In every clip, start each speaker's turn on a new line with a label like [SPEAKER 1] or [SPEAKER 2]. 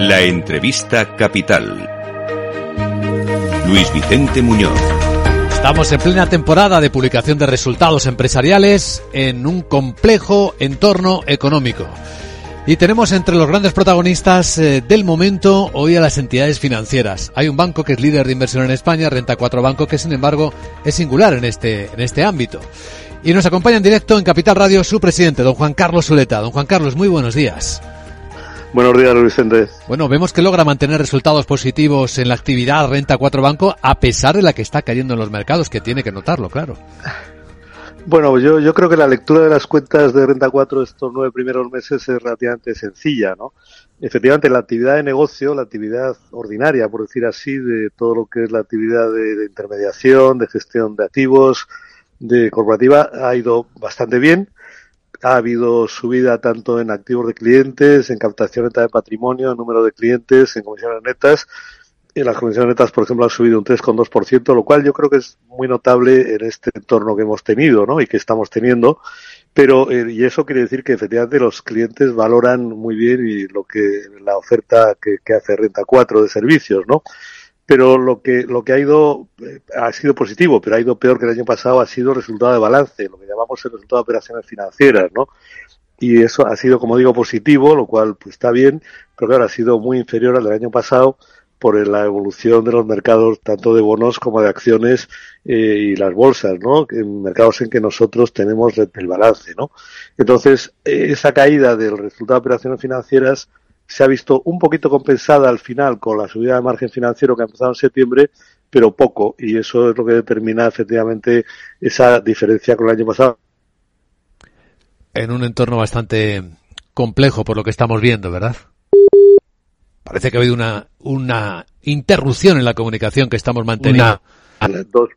[SPEAKER 1] La entrevista capital. Luis Vicente Muñoz.
[SPEAKER 2] Estamos en plena temporada de publicación de resultados empresariales en un complejo entorno económico. Y tenemos entre los grandes protagonistas eh, del momento hoy a las entidades financieras. Hay un banco que es líder de inversión en España, Renta 4 Banco, que sin embargo es singular en este, en este ámbito. Y nos acompaña en directo en Capital Radio su presidente, don Juan Carlos Zuleta. Don Juan Carlos, muy buenos días.
[SPEAKER 3] Buenos días, Luis Vicente.
[SPEAKER 2] Bueno, vemos que logra mantener resultados positivos en la actividad Renta 4 Banco a pesar de la que está cayendo en los mercados, que tiene que notarlo, claro.
[SPEAKER 3] Bueno, yo, yo creo que la lectura de las cuentas de Renta 4 estos nueve primeros meses es relativamente sencilla, ¿no? Efectivamente, la actividad de negocio, la actividad ordinaria, por decir así, de todo lo que es la actividad de, de intermediación, de gestión de activos, de corporativa, ha ido bastante bien ha habido subida tanto en activos de clientes, en captación neta de patrimonio, en número de clientes, en comisiones netas. En las comisiones netas, por ejemplo, han subido un 3,2%, lo cual yo creo que es muy notable en este entorno que hemos tenido, ¿no? Y que estamos teniendo. Pero, eh, y eso quiere decir que efectivamente los clientes valoran muy bien y lo que, la oferta que, que hace Renta 4 de servicios, ¿no? Pero lo que lo que ha ido eh, ha sido positivo, pero ha ido peor que el año pasado ha sido resultado de balance, lo que llamamos el resultado de operaciones financieras, ¿no? Y eso ha sido, como digo, positivo, lo cual pues está bien, pero claro, ha sido muy inferior al del año pasado por la evolución de los mercados tanto de bonos como de acciones eh, y las bolsas, ¿no? En mercados en que nosotros tenemos el balance, ¿no? Entonces, esa caída del resultado de operaciones financieras se ha visto un poquito compensada al final con la subida de margen financiero que ha empezado en septiembre, pero poco, y eso es lo que determina efectivamente esa diferencia con el año pasado.
[SPEAKER 2] En un entorno bastante complejo por lo que estamos viendo, ¿verdad? Parece que ha habido una, una interrupción en la comunicación que estamos manteniendo.
[SPEAKER 3] Dos,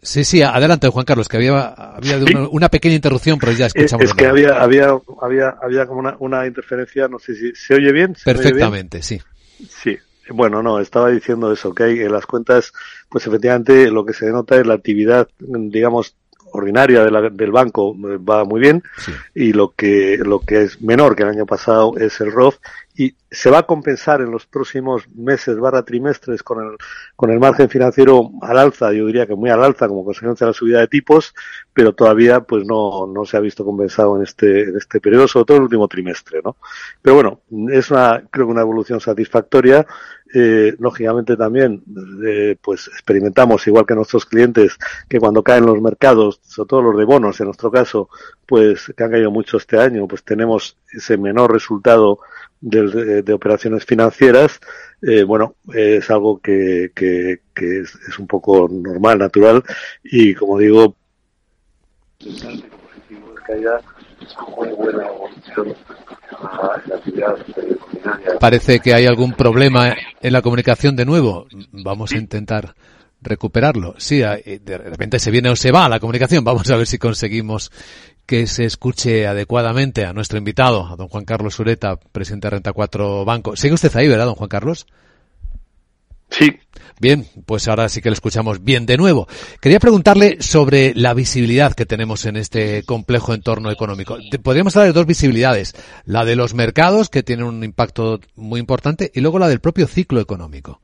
[SPEAKER 2] Sí, sí, adelante Juan Carlos, que había, había
[SPEAKER 3] Sí.
[SPEAKER 2] una, una pequeña interrupción, pero ya escuchamos.
[SPEAKER 3] es
[SPEAKER 2] de
[SPEAKER 3] que había, había, había, había como una, una interferencia, no sé si se oye bien. ¿Se me oye bien?
[SPEAKER 2] Perfectamente, sí.
[SPEAKER 3] Sí, bueno, no, estaba diciendo eso, que hay en las cuentas, pues efectivamente lo que se denota es la actividad, digamos, ordinaria de la- del banco eh, va muy bien
[SPEAKER 2] Sí.
[SPEAKER 3] y lo que lo que es menor que el año pasado es el ROF y se va a compensar en los próximos meses barra trimestres con el con el margen financiero al alza, yo diría que muy al alza como consecuencia de la subida de tipos, pero todavía pues no no se ha visto compensado en este en este periodo, sobre todo en el último trimestre, ¿no? Pero bueno, es una creo que una evolución satisfactoria eh, lógicamente también eh, pues experimentamos igual que nuestros clientes que cuando caen los mercados sobre todo los de bonos en nuestro caso pues que han caído mucho este año pues tenemos ese menor resultado de, de operaciones financieras eh, bueno es algo que, que, que es, es un poco normal natural y como digo a eh,
[SPEAKER 2] Parece que hay algún problema en la comunicación de nuevo. Vamos a intentar recuperarlo. Sí, hay- de repente se viene o se va la comunicación. Vamos a ver si conseguimos que se escuche adecuadamente a nuestro invitado, a don Juan Carlos Sureta, presidente de Renta 4 Banco. Sigue usted ahí, ¿verdad, don Juan Carlos?
[SPEAKER 3] Sí
[SPEAKER 2] Bien, pues ahora sí que lo escuchamos bien de nuevo. Quería preguntarle sobre la visibilidad que tenemos en este complejo entorno económico. Podríamos hablar de dos visibilidades. La de los mercados, que tienen un impacto muy importante, y luego la del propio ciclo económico.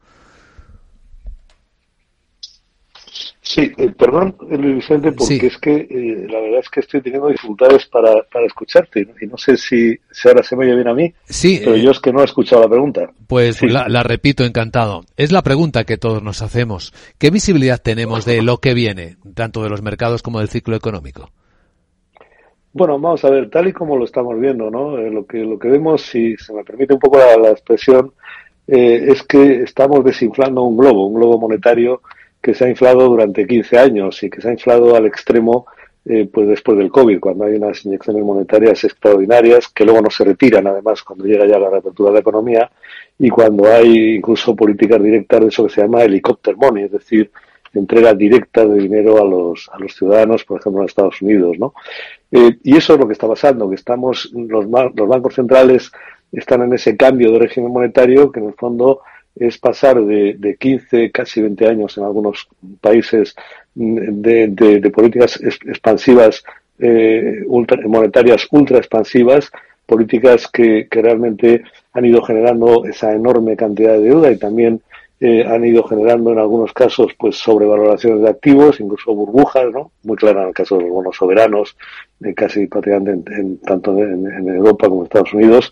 [SPEAKER 3] Sí, eh, perdón, Luis Vicente, porque
[SPEAKER 2] Sí.
[SPEAKER 3] es que eh, la verdad es que estoy teniendo dificultades para, para escucharte y no sé si, si ahora se me oye bien a mí,
[SPEAKER 2] Sí,
[SPEAKER 3] pero
[SPEAKER 2] eh,
[SPEAKER 3] yo es que no he escuchado la pregunta.
[SPEAKER 2] pues
[SPEAKER 3] sí.
[SPEAKER 2] la, la repito encantado. Es la pregunta que todos nos hacemos. ¿Qué visibilidad tenemos de lo que viene, tanto de los mercados como del ciclo económico?
[SPEAKER 3] Bueno, vamos a ver, tal y como lo estamos viendo, ¿no? Eh, lo que lo que vemos, si se me permite un poco la, la expresión, es que estamos desinflando un globo, un globo monetario que se ha inflado durante 15 años y que se ha inflado al extremo eh, pues después del COVID, cuando hay unas inyecciones monetarias extraordinarias que luego no se retiran, además, cuando llega ya la reapertura de la economía y cuando hay incluso políticas directas de eso que se llama helicóptero money, es decir, entrega directa de dinero a los, a los ciudadanos, por ejemplo, en Estados Unidos, ¿no? Eh, y eso es lo que está pasando, que estamos, los, los bancos centrales están en ese cambio de régimen monetario que en el fondo es pasar de, de 15, casi 20 años en algunos países de, políticas expansivas, eh, ultra, monetarias ultra expansivas, políticas que, que, realmente han ido generando esa enorme cantidad de deuda y también eh, han ido generando en algunos casos pues sobrevaloraciones de activos, incluso burbujas, ¿no? Muy clara en el caso de los bonos soberanos, eh, casi prácticamente en, tanto en, en, Europa como en Estados Unidos.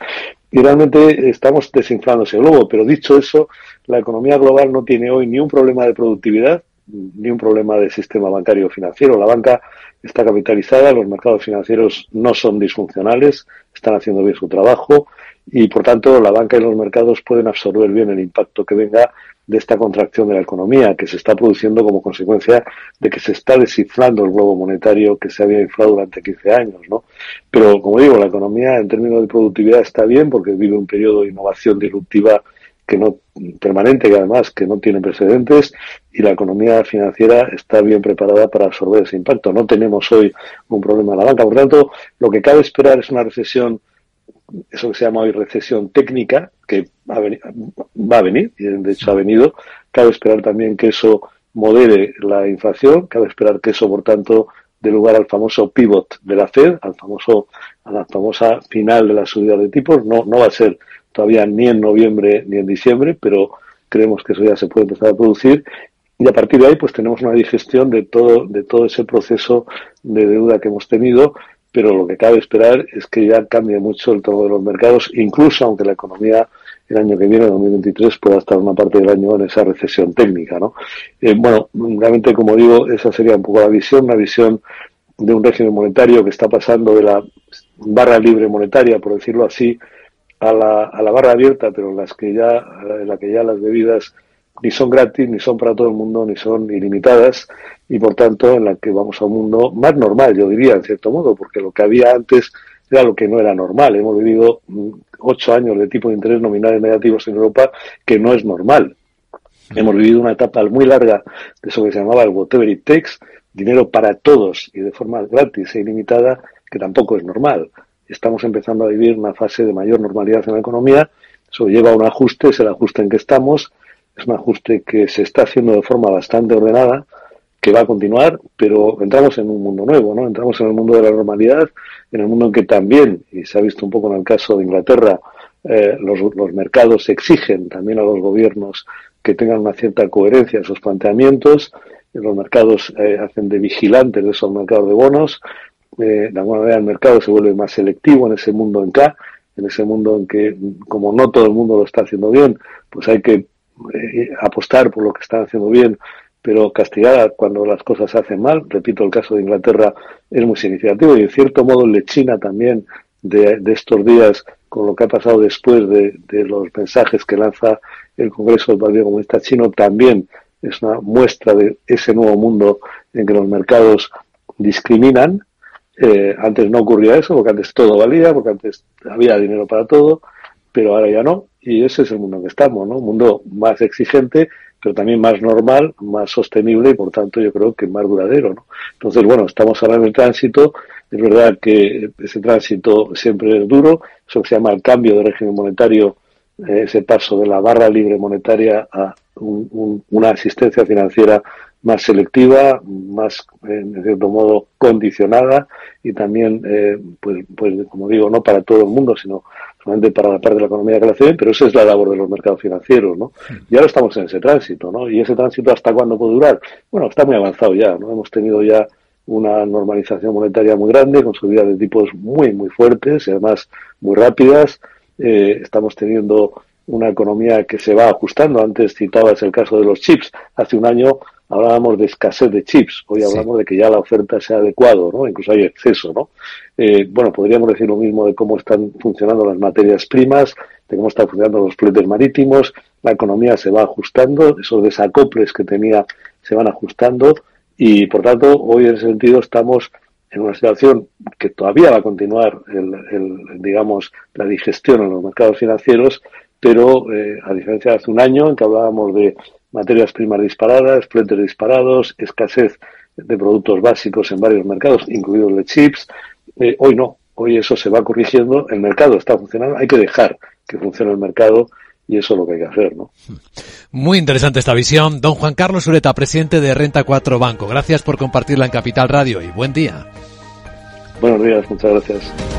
[SPEAKER 3] Y realmente estamos desinflando ese globo, pero dicho eso, la economía global no tiene hoy ni un problema de productividad, ni un problema de sistema bancario financiero. La banca está capitalizada, los mercados financieros no son disfuncionales, están haciendo bien su trabajo y, por tanto, la banca y los mercados pueden absorber bien el impacto que venga de esta contracción de la economía que se está produciendo como consecuencia de que se está desinflando el globo monetario que se había inflado durante 15 años, ¿no? Pero, como digo, la economía en términos de productividad está bien porque vive un periodo de innovación disruptiva que no permanente que además que no tiene precedentes y la economía financiera está bien preparada para absorber ese impacto. No tenemos hoy un problema en la banca. Por tanto, lo que cabe esperar es una recesión, eso que se llama hoy recesión técnica, que va a venir, y de hecho ha venido. Cabe esperar también que eso modere la inflación, cabe esperar que eso, por tanto, dé lugar al famoso pivot de la Fed, al famoso, a la famosa final de la subida de tipos. No, no va a ser todavía ni en noviembre ni en diciembre, pero creemos que eso ya se puede empezar a producir y a partir de ahí pues tenemos una digestión de todo de todo ese proceso de deuda que hemos tenido pero lo que cabe esperar es que ya cambie mucho el tono de los mercados incluso aunque la economía el año que viene, 2023, pueda estar una parte del año en esa recesión técnica, ¿no? Eh, bueno, realmente, como digo, esa sería un poco la visión, una visión de un régimen monetario que está pasando de la barra libre monetaria, por decirlo así, a la, a la barra abierta, pero en las que ya, en la que ya las bebidas ni son gratis, ni son para todo el mundo, ni son ilimitadas, y por tanto en la que vamos a un mundo más normal, yo diría, en cierto modo, porque lo que había antes era lo que no era normal. Hemos vivido mm, ocho años de tipo de interés nominales negativos en Europa, que no es normal. Hemos vivido una etapa muy larga de eso que se llamaba el whatever it takes, dinero para todos y de forma gratis e ilimitada, que tampoco es normal estamos empezando a vivir una fase de mayor normalidad en la economía. Eso lleva a un ajuste, es el ajuste en que estamos. Es un ajuste que se está haciendo de forma bastante ordenada, que va a continuar, pero entramos en un mundo nuevo, ¿no? Entramos en el mundo de la normalidad, en el mundo en que también, y se ha visto un poco en el caso de Inglaterra, eh, los, los mercados exigen también a los gobiernos que tengan una cierta coherencia en sus planteamientos. Los mercados eh, hacen de vigilantes de esos mercados de bonos de alguna manera el mercado se vuelve más selectivo en ese mundo en K, en ese mundo en que, como no todo el mundo lo está haciendo bien, pues hay que eh, apostar por lo que están haciendo bien, pero castigar cuando las cosas hacen mal. Repito, el caso de Inglaterra es muy significativo y en cierto modo el de China también de, de estos días con lo que ha pasado después de, de, los mensajes que lanza el Congreso del Partido Comunista Chino también es una muestra de ese nuevo mundo en que los mercados discriminan eh, antes no ocurría eso, porque antes todo valía, porque antes había dinero para todo, pero ahora ya no. Y ese es el mundo en que estamos, ¿no? Un mundo más exigente, pero también más normal, más sostenible y por tanto yo creo que más duradero, ¿no? Entonces, bueno, estamos ahora en el tránsito. Es verdad que ese tránsito siempre es duro. Eso se llama el cambio de régimen monetario, eh, ese paso de la barra libre monetaria a un, un, una asistencia financiera más selectiva, más, en cierto modo, condicionada y también, eh, pues, pues, como digo, no para todo el mundo, sino solamente para la parte de la economía que la hace pero esa es la labor de los mercados financieros, ¿no? Y ahora estamos en ese tránsito, ¿no? Y ese tránsito, ¿hasta cuándo puede durar? Bueno, está muy avanzado ya, ¿no? Hemos tenido ya una normalización monetaria muy grande, con subidas de tipos muy, muy fuertes y además muy rápidas. Eh, estamos teniendo una economía que se va ajustando. Antes citabas el caso de los chips. Hace un año hablábamos de escasez de chips, hoy hablamos de que ya la oferta se ha adecuado, ¿no? Incluso hay exceso, ¿no? Eh, bueno, podríamos decir lo mismo de cómo están funcionando las materias primas, de cómo están funcionando los fletes marítimos, la economía se va ajustando, esos desacoples que tenía se van ajustando y, por tanto, hoy en ese sentido estamos en una situación que todavía va a continuar, el, digamos, la digestión en los mercados financieros, pero eh, a diferencia de hace un año en que hablábamos de materias primas disparadas, fletes disparados, escasez de productos básicos en varios mercados, incluidos de chips, eh, hoy no, hoy eso se va corrigiendo, el mercado está funcionando, hay que dejar que funcione el mercado y eso es lo que hay que hacer, ¿no?
[SPEAKER 2] Muy interesante esta visión. Don Juan Carlos Ureta, presidente de Renta 4 Banco. Gracias por compartirla en Capital Radio y buen día.
[SPEAKER 3] Buenos días, muchas gracias.